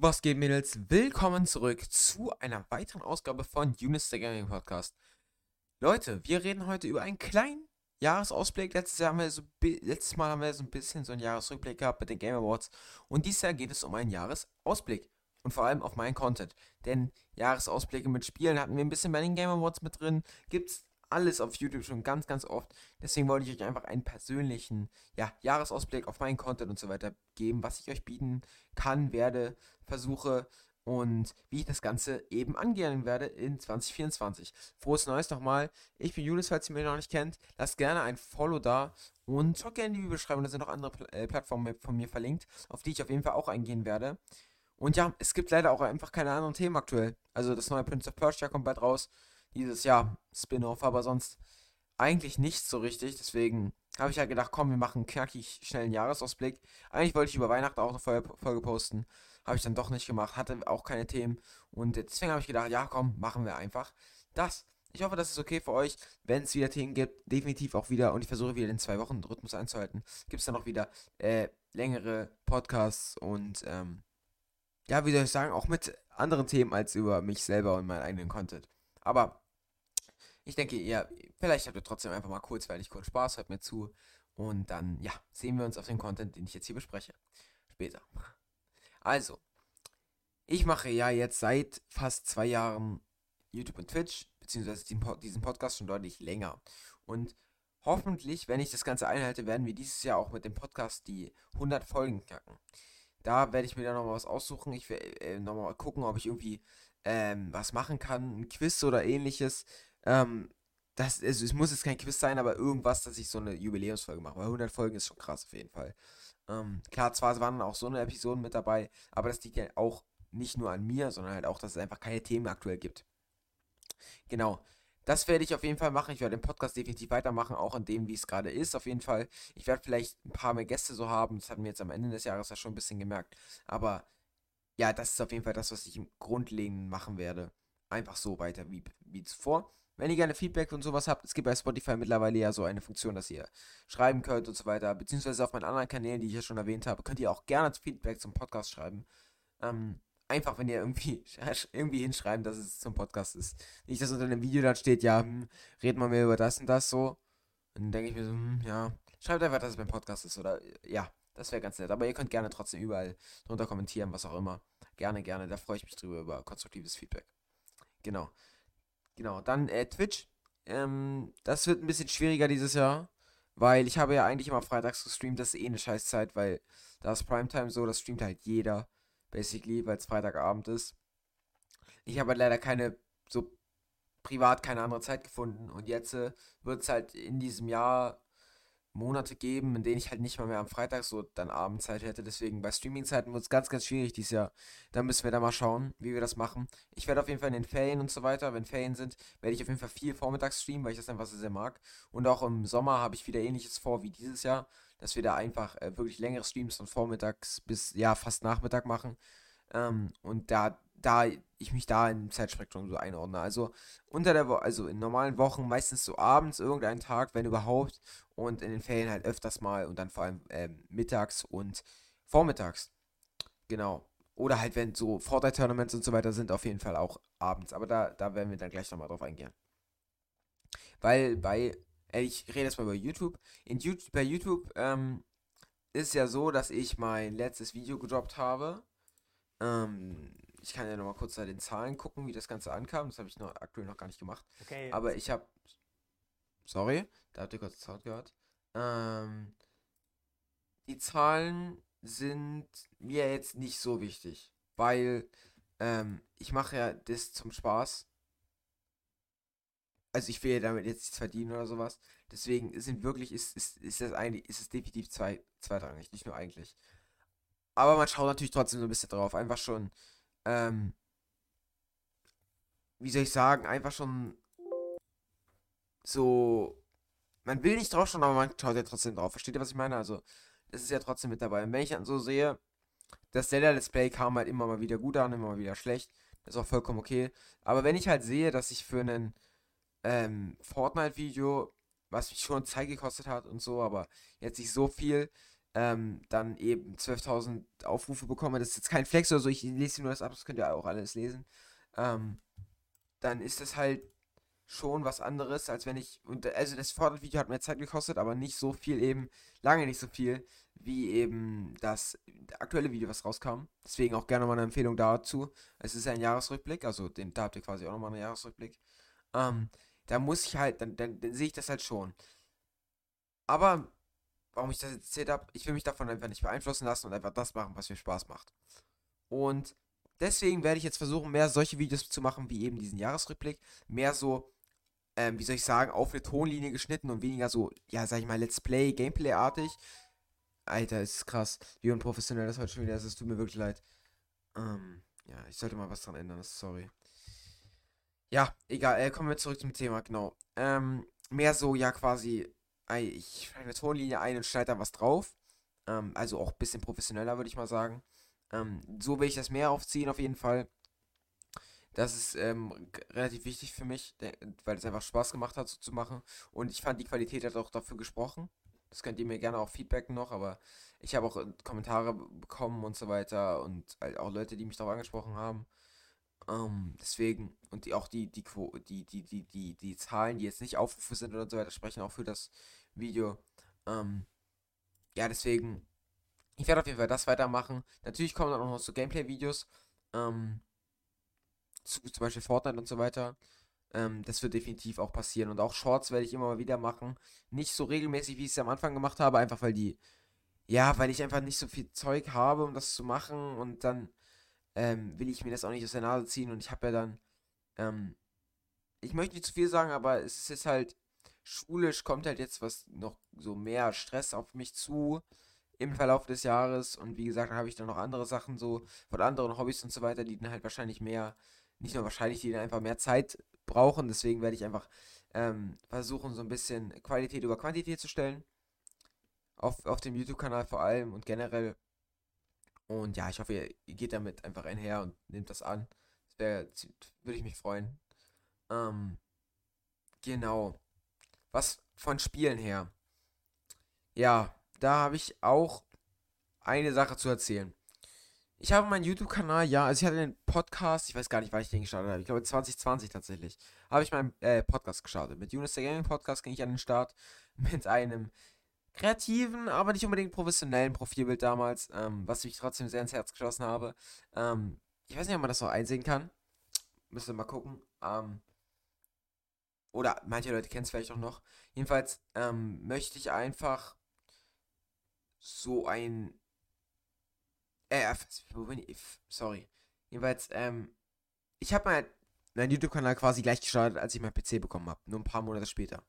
Was geht, Mädels? Willkommen zurück zu einer weiteren Ausgabe von Unis der Gaming Podcast. Leute, wir reden heute über einen kleinen Jahresausblick. Letztes, Jahr haben wir so, letztes Mal haben wir so ein bisschen so einen Jahresrückblick gehabt mit den Game Awards. Und dieses Jahr geht es um einen Jahresausblick. Und vor allem auf meinen Content. Denn Jahresausblicke mit Spielen hatten wir ein bisschen bei den Game Awards mit drin. Gibt's alles auf YouTube schon ganz, ganz oft. Deswegen wollte ich euch einfach einen persönlichen ja, Jahresausblick auf meinen Content und so weiter geben, was ich euch bieten kann, werde, versuche und wie ich das Ganze eben angehen werde in 2024. Frohes Neues nochmal. Ich bin Julius, falls ihr mich noch nicht kennt. Lasst gerne ein Follow da und schaut gerne in die Beschreibung. Da sind noch andere Pl äh, Plattformen von mir verlinkt, auf die ich auf jeden Fall auch eingehen werde. Und ja, es gibt leider auch einfach keine anderen Themen aktuell. Also das neue Prince of Persia kommt bald raus dieses Jahr Spin-off, aber sonst eigentlich nicht so richtig. Deswegen habe ich halt gedacht, komm, wir machen knackig schnell einen Jahresausblick. Eigentlich wollte ich über Weihnachten auch eine Folge posten. Habe ich dann doch nicht gemacht, hatte auch keine Themen. Und deswegen habe ich gedacht, ja komm, machen wir einfach das. Ich hoffe, das ist okay für euch. Wenn es wieder Themen gibt, definitiv auch wieder. Und ich versuche wieder den zwei Wochen Rhythmus einzuhalten. Gibt es dann auch wieder äh, längere Podcasts und ähm, ja, wie soll ich sagen, auch mit anderen Themen als über mich selber und meinen eigenen Content. Aber ich denke, ihr, vielleicht habt ihr trotzdem einfach mal kurzweilig kurz Spaß, hört mir zu. Und dann, ja, sehen wir uns auf den Content, den ich jetzt hier bespreche. Später. Also, ich mache ja jetzt seit fast zwei Jahren YouTube und Twitch, beziehungsweise diesen Podcast schon deutlich länger. Und hoffentlich, wenn ich das Ganze einhalte, werden wir dieses Jahr auch mit dem Podcast die 100 Folgen knacken. Da werde ich mir dann nochmal was aussuchen. Ich werde äh, nochmal gucken, ob ich irgendwie ähm, was machen kann, ein Quiz oder ähnliches. Ähm, das, also es muss jetzt kein Quiz sein, aber irgendwas, dass ich so eine Jubiläumsfolge mache. Weil 100 Folgen ist schon krass auf jeden Fall. Ähm, klar, zwar waren auch so eine Episoden mit dabei, aber das liegt ja auch nicht nur an mir, sondern halt auch, dass es einfach keine Themen aktuell gibt. Genau. Das werde ich auf jeden Fall machen. Ich werde den Podcast definitiv weitermachen, auch an dem, wie es gerade ist. Auf jeden Fall. Ich werde vielleicht ein paar mehr Gäste so haben. Das hatten wir jetzt am Ende des Jahres ja schon ein bisschen gemerkt. Aber ja, das ist auf jeden Fall das, was ich im Grundlegenden machen werde. Einfach so weiter wie, wie zuvor. Wenn ihr gerne Feedback und sowas habt, es gibt bei Spotify mittlerweile ja so eine Funktion, dass ihr schreiben könnt und so weiter. Beziehungsweise auf meinen anderen Kanälen, die ich ja schon erwähnt habe, könnt ihr auch gerne Feedback zum Podcast schreiben. Ähm, einfach, wenn ihr irgendwie, irgendwie hinschreiben, dass es zum Podcast ist. Nicht, dass unter einem Video dann steht, ja, hm, reden wir mehr über das und das so. Und dann denke ich mir so, hm, ja, schreibt einfach, dass es beim Podcast ist oder ja, das wäre ganz nett. Aber ihr könnt gerne trotzdem überall drunter kommentieren, was auch immer. Gerne, gerne. Da freue ich mich drüber über konstruktives Feedback. Genau. Genau. Dann äh, Twitch. Ähm, das wird ein bisschen schwieriger dieses Jahr. Weil ich habe ja eigentlich immer freitags gestreamt. Das ist eh eine Scheißzeit, weil da ist Primetime so. Das streamt halt jeder. Basically, weil es Freitagabend ist. Ich habe halt leider keine so privat keine andere Zeit gefunden. Und jetzt äh, wird es halt in diesem Jahr Monate geben, in denen ich halt nicht mal mehr am Freitag so dann Abendzeit hätte. Deswegen bei Streaming-Zeiten wird es ganz, ganz schwierig dieses Jahr. Da müssen wir da mal schauen, wie wir das machen. Ich werde auf jeden Fall in den Ferien und so weiter, wenn Ferien sind, werde ich auf jeden Fall viel vormittags streamen, weil ich das einfach sehr, sehr mag. Und auch im Sommer habe ich wieder ähnliches vor wie dieses Jahr, dass wir da einfach äh, wirklich längere Streams von vormittags bis ja fast Nachmittag machen. Ähm, und da da ich mich da im Zeitspektrum so einordne. Also unter der Woche, also in normalen Wochen meistens so abends irgendeinen Tag, wenn überhaupt, und in den Ferien halt öfters mal und dann vor allem äh, mittags und vormittags. Genau. Oder halt, wenn so Fortnite-Tournaments und so weiter sind, auf jeden Fall auch abends. Aber da, da werden wir dann gleich nochmal drauf eingehen. Weil bei, äh, ich rede jetzt mal über YouTube. In YouTube bei YouTube ähm, ist ja so, dass ich mein letztes Video gedroppt habe. Ähm, ich kann ja noch mal kurz da den Zahlen gucken, wie das Ganze ankam. Das habe ich noch aktuell noch gar nicht gemacht. Okay. Aber ich habe. Sorry, da habt ihr kurz Sound gehört. Ähm, die Zahlen sind mir jetzt nicht so wichtig, weil ähm, ich mache ja das zum Spaß. Also ich will ja damit jetzt nichts verdienen oder sowas. Deswegen sind wirklich, ist, ist, ist das eigentlich, ist es definitiv zwei, zweitrangig, nicht nur eigentlich. Aber man schaut natürlich trotzdem so ein bisschen drauf. Einfach schon, ähm, wie soll ich sagen, einfach schon so, man will nicht drauf schauen, aber man schaut ja trotzdem drauf. Versteht ihr, was ich meine? Also, das ist ja trotzdem mit dabei. Und wenn ich dann so sehe, das Zelda Let's Play kam halt immer mal wieder gut an, immer mal wieder schlecht. Das ist auch vollkommen okay. Aber wenn ich halt sehe, dass ich für einen ähm, Fortnite-Video, was mich schon Zeit gekostet hat und so, aber jetzt nicht so viel, ähm, dann eben 12.000 Aufrufe bekomme, das ist jetzt kein Flex oder so, ich lese nur das ab, das könnt ihr auch alles lesen, ähm, dann ist das halt schon was anderes, als wenn ich, und also das Vordervideo hat mehr Zeit gekostet, aber nicht so viel eben, lange nicht so viel, wie eben das aktuelle Video, was rauskam. Deswegen auch gerne mal eine Empfehlung dazu. Es ist ein Jahresrückblick, also den, da habt ihr quasi auch nochmal einen Jahresrückblick. Ähm, da muss ich halt, dann, dann, dann sehe ich das halt schon. Aber warum ich das jetzt erzählt habe, ich will mich davon einfach nicht beeinflussen lassen und einfach das machen, was mir Spaß macht. Und deswegen werde ich jetzt versuchen, mehr solche Videos zu machen, wie eben diesen Jahresrückblick. Mehr so, ähm, wie soll ich sagen, auf eine Tonlinie geschnitten und weniger so, ja, sag ich mal, Let's Play, Gameplay-artig. Alter, ist krass, wie unprofessionell das heute schon wieder ist. Es tut mir wirklich leid. Ähm, ja, ich sollte mal was dran ändern, sorry. Ja, egal, äh, kommen wir zurück zum Thema, genau. Ähm, mehr so, ja, quasi, ich schreibe eine Tonlinie ein und schneide da was drauf. Ähm, also auch ein bisschen professioneller, würde ich mal sagen. Ähm, so will ich das mehr aufziehen, auf jeden Fall. Das ist ähm, relativ wichtig für mich, weil es einfach Spaß gemacht hat, so zu machen. Und ich fand, die Qualität hat auch dafür gesprochen. Das könnt ihr mir gerne auch feedbacken noch, aber ich habe auch äh, Kommentare bekommen und so weiter und halt auch Leute, die mich darauf angesprochen haben. Ähm, deswegen, und die, auch die, die, die, die, die, die, die Zahlen, die jetzt nicht Aufrufe sind oder so weiter, sprechen auch für das Video. Ähm, ja, deswegen, ich werde auf jeden Fall das weitermachen. Natürlich kommen dann auch noch so Gameplay-Videos. Ähm, zu, zum Beispiel Fortnite und so weiter. Ähm, das wird definitiv auch passieren. Und auch Shorts werde ich immer mal wieder machen. Nicht so regelmäßig, wie ich es am Anfang gemacht habe, einfach weil die, ja, weil ich einfach nicht so viel Zeug habe, um das zu machen. Und dann ähm, will ich mir das auch nicht aus der Nase ziehen. Und ich habe ja dann, ähm, ich möchte nicht zu viel sagen, aber es ist halt, schulisch kommt halt jetzt was noch so mehr Stress auf mich zu im Verlauf des Jahres. Und wie gesagt, dann habe ich dann noch andere Sachen so von anderen Hobbys und so weiter, die dann halt wahrscheinlich mehr, nicht nur wahrscheinlich, die dann einfach mehr Zeit brauchen. Deswegen werde ich einfach ähm, versuchen, so ein bisschen Qualität über Quantität zu stellen. Auf, auf dem YouTube-Kanal vor allem und generell. Und ja, ich hoffe, ihr geht damit einfach einher und nehmt das an. Das würde ich mich freuen. Ähm, genau. Was von Spielen her. Ja, da habe ich auch eine Sache zu erzählen. Ich habe meinen YouTube-Kanal, ja, also ich hatte den Podcast, ich weiß gar nicht, wann ich den gestartet habe. Ich glaube 2020 tatsächlich. Habe ich meinen äh, Podcast gestartet. Mit Unis der Gaming Podcast ging ich an den Start mit einem kreativen, aber nicht unbedingt professionellen Profilbild damals, ähm, was ich trotzdem sehr ins Herz geschlossen habe. Ähm, ich weiß nicht, ob man das noch einsehen kann. Müsste mal gucken. Ähm, oder manche Leute kennen es vielleicht auch noch. Jedenfalls ähm, möchte ich einfach so ein äh? Sorry. Jedenfalls, ähm, ich habe meinen YouTube-Kanal quasi gleich gestartet, als ich mein PC bekommen habe. Nur ein paar Monate später.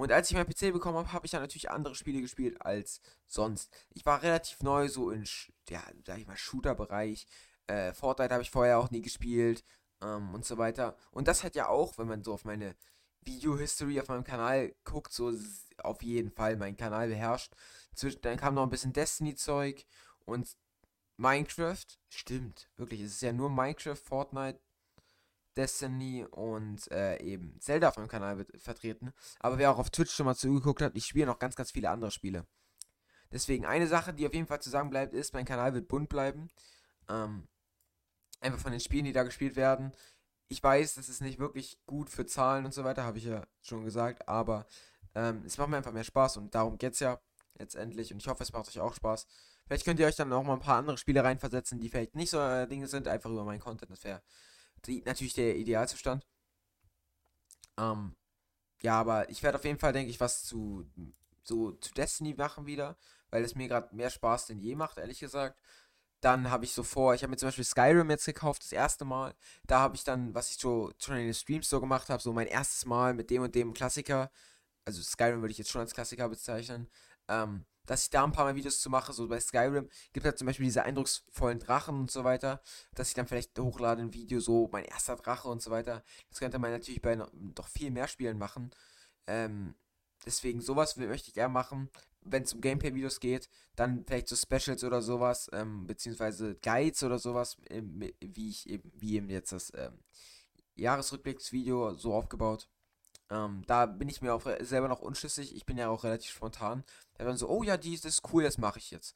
Und als ich mein PC bekommen habe, habe ich dann natürlich andere Spiele gespielt als sonst. Ich war relativ neu, so in, ja, sag ich mal, Shooter-Bereich. Äh, Fortnite habe ich vorher auch nie gespielt. Ähm, und so weiter. Und das hat ja auch, wenn man so auf meine Video-History auf meinem Kanal guckt, so auf jeden Fall meinen Kanal beherrscht. dann kam noch ein bisschen Destiny-Zeug und Minecraft, stimmt, wirklich, es ist ja nur Minecraft, Fortnite, Destiny und äh, eben Zelda auf meinem Kanal vertreten. Aber wer auch auf Twitch schon mal zugeguckt hat, ich spiele noch ganz, ganz viele andere Spiele. Deswegen eine Sache, die auf jeden Fall zu sagen bleibt, ist, mein Kanal wird bunt bleiben. Ähm, einfach von den Spielen, die da gespielt werden. Ich weiß, das ist nicht wirklich gut für Zahlen und so weiter, habe ich ja schon gesagt, aber ähm, es macht mir einfach mehr Spaß und darum geht es ja letztendlich. Und ich hoffe, es macht euch auch Spaß. Vielleicht könnt ihr euch dann auch mal ein paar andere Spiele reinversetzen, die vielleicht nicht so äh, Dinge sind, einfach über meinen Content. Das wäre natürlich der Idealzustand. Ähm, ja, aber ich werde auf jeden Fall, denke ich, was zu so zu Destiny machen wieder, weil es mir gerade mehr Spaß denn je macht, ehrlich gesagt. Dann habe ich so vor, ich habe mir zum Beispiel Skyrim jetzt gekauft, das erste Mal. Da habe ich dann, was ich so schon in den Streams so gemacht habe, so mein erstes Mal mit dem und dem Klassiker. Also Skyrim würde ich jetzt schon als Klassiker bezeichnen. Ähm, dass ich da ein paar Mal Videos zu mache, so bei Skyrim, gibt es halt zum Beispiel diese eindrucksvollen Drachen und so weiter, dass ich dann vielleicht hochlade ein Video, so mein erster Drache und so weiter. Das könnte man natürlich bei noch, viel mehr Spielen machen. Ähm, deswegen sowas möchte ich eher machen. Wenn es um Gameplay-Videos geht, dann vielleicht so Specials oder sowas, ähm, beziehungsweise Guides oder sowas, ähm, wie ich eben, wie eben jetzt das ähm, Jahresrückblicksvideo so aufgebaut. Ähm, da bin ich mir auch selber noch unschlüssig. Ich bin ja auch relativ spontan. Da dann so, oh ja, die ist cool, das mache ich jetzt.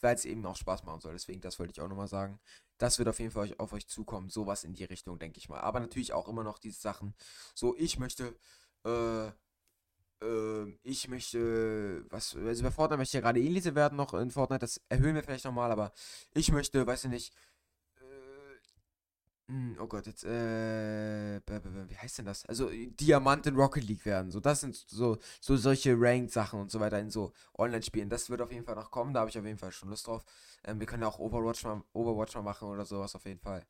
Weil es eben auch Spaß machen soll. Deswegen, das wollte ich auch nochmal sagen. Das wird auf jeden Fall auf euch zukommen. Sowas in die Richtung, denke ich mal. Aber natürlich auch immer noch diese Sachen. So, ich möchte, äh, äh, ich möchte, was, also bei Fortnite möchte ich ja gerade Elite werden noch in Fortnite. Das erhöhen wir vielleicht nochmal. Aber ich möchte, weiß ich nicht, oh Gott, jetzt, äh, wie heißt denn das? Also, Diamant in Rocket League werden. So, das sind so, so solche Ranked-Sachen und so weiter in so Online-Spielen. Das wird auf jeden Fall noch kommen, da habe ich auf jeden Fall schon Lust drauf. Ähm, wir können auch Overwatch mal, Overwatch mal machen oder sowas auf jeden Fall.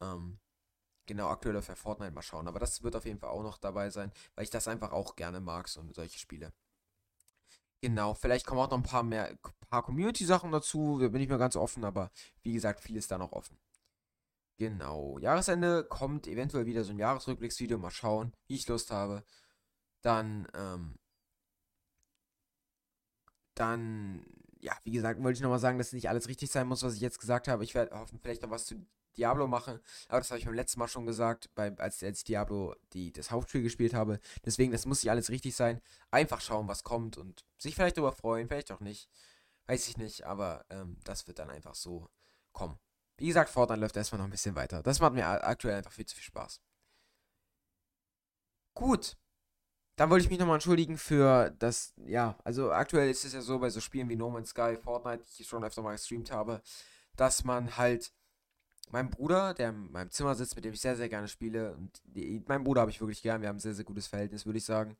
Ähm, genau, aktuell auf Fortnite mal schauen. Aber das wird auf jeden Fall auch noch dabei sein, weil ich das einfach auch gerne mag, so solche Spiele. Genau, vielleicht kommen auch noch ein paar mehr, paar Community-Sachen dazu. Da bin ich mir ganz offen, aber wie gesagt, viel ist da noch offen. Genau. Jahresende kommt eventuell wieder so ein Jahresrückblicksvideo. Mal schauen, wie ich Lust habe. Dann, ähm, dann, ja, wie gesagt, wollte ich nochmal sagen, dass nicht alles richtig sein muss, was ich jetzt gesagt habe. Ich werde hoffen, vielleicht noch was zu Diablo machen. Aber das habe ich beim letzten Mal schon gesagt, bei, als, als Diablo die, das Hauptspiel gespielt habe. Deswegen, das muss nicht alles richtig sein. Einfach schauen, was kommt und sich vielleicht darüber freuen, vielleicht auch nicht. Weiß ich nicht, aber ähm, das wird dann einfach so kommen. Wie gesagt, Fortnite läuft erstmal noch ein bisschen weiter. Das macht mir aktuell einfach viel zu viel Spaß. Gut. Dann wollte ich mich nochmal entschuldigen für das, ja, also aktuell ist es ja so bei so Spielen wie No Man's Sky, Fortnite, die ich schon öfter mal gestreamt habe, dass man halt mein Bruder, der in meinem Zimmer sitzt, mit dem ich sehr, sehr gerne spiele, und die, meinen Bruder habe ich wirklich gern, wir haben ein sehr, sehr gutes Verhältnis, würde ich sagen.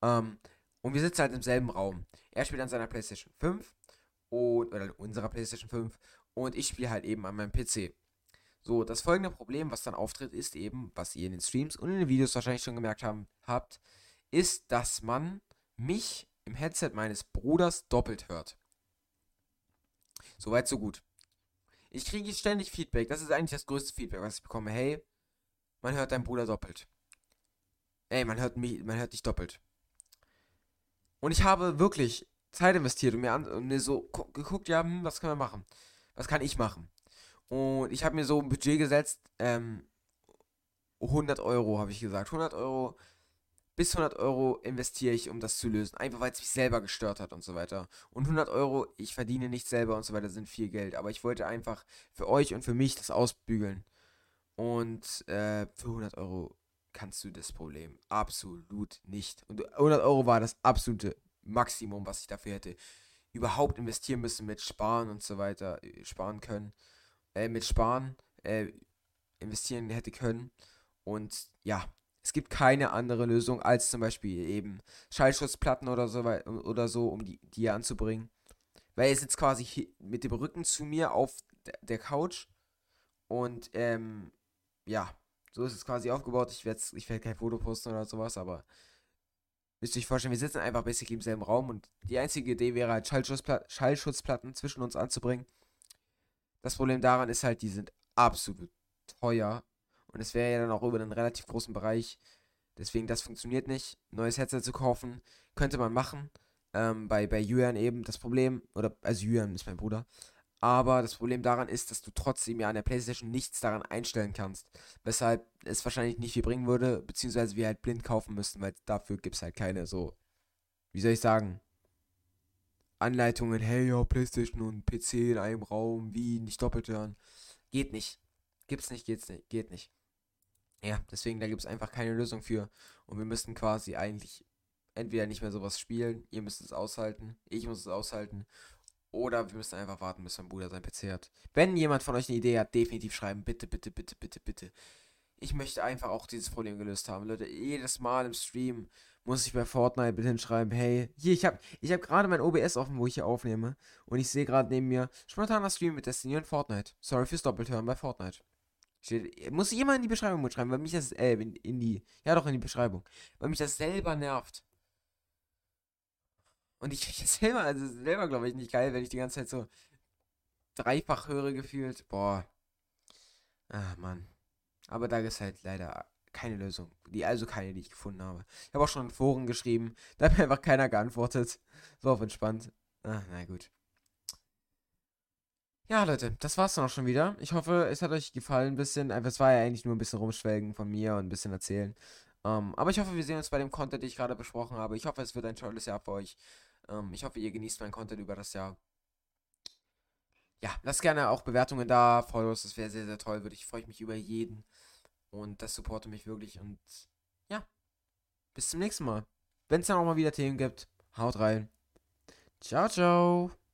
Ähm, und wir sitzen halt im selben Raum. Er spielt an seiner PlayStation 5 und, oder unserer PlayStation 5 und ich spiele halt eben an meinem PC. So, das folgende Problem, was dann auftritt, ist eben, was ihr in den Streams und in den Videos wahrscheinlich schon gemerkt haben, habt, ist, dass man mich im Headset meines Bruders doppelt hört. Soweit, so gut. Ich kriege ständig Feedback. Das ist eigentlich das größte Feedback, was ich bekomme. Hey, man hört deinen Bruder doppelt. Ey, man hört mich, man hört dich doppelt. Und ich habe wirklich Zeit investiert und mir, an, und mir so geguckt, ja, hm, was können wir machen? Was kann ich machen? Und ich habe mir so ein Budget gesetzt, ähm, 100 Euro habe ich gesagt. 100 Euro, bis 100 Euro investiere ich, um das zu lösen. Einfach weil es mich selber gestört hat und so weiter. Und 100 Euro, ich verdiene nicht selber und so weiter, sind viel Geld. Aber ich wollte einfach für euch und für mich das ausbügeln. Und äh, für 100 Euro kannst du das Problem absolut nicht. Und 100 Euro war das absolute Maximum, was ich dafür hätte überhaupt investieren müssen mit Sparen und so weiter, äh, sparen können, äh, mit Sparen, äh, investieren hätte können. Und ja, es gibt keine andere Lösung als zum Beispiel eben Schallschutzplatten oder so, oder so um die, die hier anzubringen. Weil er sitzt quasi mit dem Rücken zu mir auf der Couch und ähm, ja, so ist es quasi aufgebaut. Ich werde ich werd kein Foto posten oder sowas, aber Müsst ihr euch vorstellen, wir sitzen einfach basically im selben Raum und die einzige Idee wäre halt Schallschutzpla Schallschutzplatten zwischen uns anzubringen. Das Problem daran ist halt, die sind absolut teuer und es wäre ja dann auch über einen relativ großen Bereich. Deswegen, das funktioniert nicht. Neues Headset zu kaufen, könnte man machen. Ähm, bei, bei Yuan eben das Problem, oder, also Yuan ist mein Bruder. Aber das Problem daran ist, dass du trotzdem ja an der PlayStation nichts daran einstellen kannst. Weshalb es wahrscheinlich nicht viel bringen würde, beziehungsweise wir halt blind kaufen müssten, weil dafür gibt es halt keine so, wie soll ich sagen, Anleitungen, hey, ja, PlayStation und PC in einem Raum, wie, nicht doppelt hören. Geht nicht. Gibt's nicht, geht's nicht, geht nicht. Ja, deswegen, da gibt es einfach keine Lösung für. Und wir müssten quasi eigentlich entweder nicht mehr sowas spielen, ihr müsst es aushalten, ich muss es aushalten, oder wir müssen einfach warten, bis mein Bruder sein PC hat. Wenn jemand von euch eine Idee hat, definitiv schreiben. Bitte, bitte, bitte, bitte, bitte. Ich möchte einfach auch dieses Problem gelöst haben. Leute, jedes Mal im Stream muss ich bei Fortnite bitte hinschreiben, hey, hier, ich habe ich hab gerade mein OBS offen, wo ich hier aufnehme. Und ich sehe gerade neben mir, spontaner Stream mit Destiny und Fortnite. Sorry fürs Doppelhören bei Fortnite. Steht, muss jemand in die Beschreibung mitschreiben, weil mich das, äh, in, in die, ja doch, in die Beschreibung. Weil mich das selber nervt. Und ich finde selber, also selber glaube ich nicht geil, wenn ich die ganze Zeit so dreifach höre gefühlt. Boah. Ah, Mann. Aber da ist halt leider keine Lösung. Die, also keine, die ich gefunden habe. Ich habe auch schon in Foren geschrieben. Da hat mir einfach keiner geantwortet. So auf entspannt. Ah, na gut. Ja, Leute, das war's dann auch schon wieder. Ich hoffe, es hat euch gefallen ein bisschen. Es war ja eigentlich nur ein bisschen rumschwelgen von mir und ein bisschen erzählen. Ähm, aber ich hoffe, wir sehen uns bei dem Content, den ich gerade besprochen habe. Ich hoffe, es wird ein tolles Jahr für euch. Ähm, ich hoffe, ihr genießt meinen Content über das Jahr. Ja, lasst gerne auch Bewertungen da, Follows, das wäre sehr, sehr toll. Würde ich freue mich über jeden. Und das supportet mich wirklich. Und ja, bis zum nächsten Mal. Wenn es dann auch mal wieder Themen gibt, haut rein. Ciao, ciao.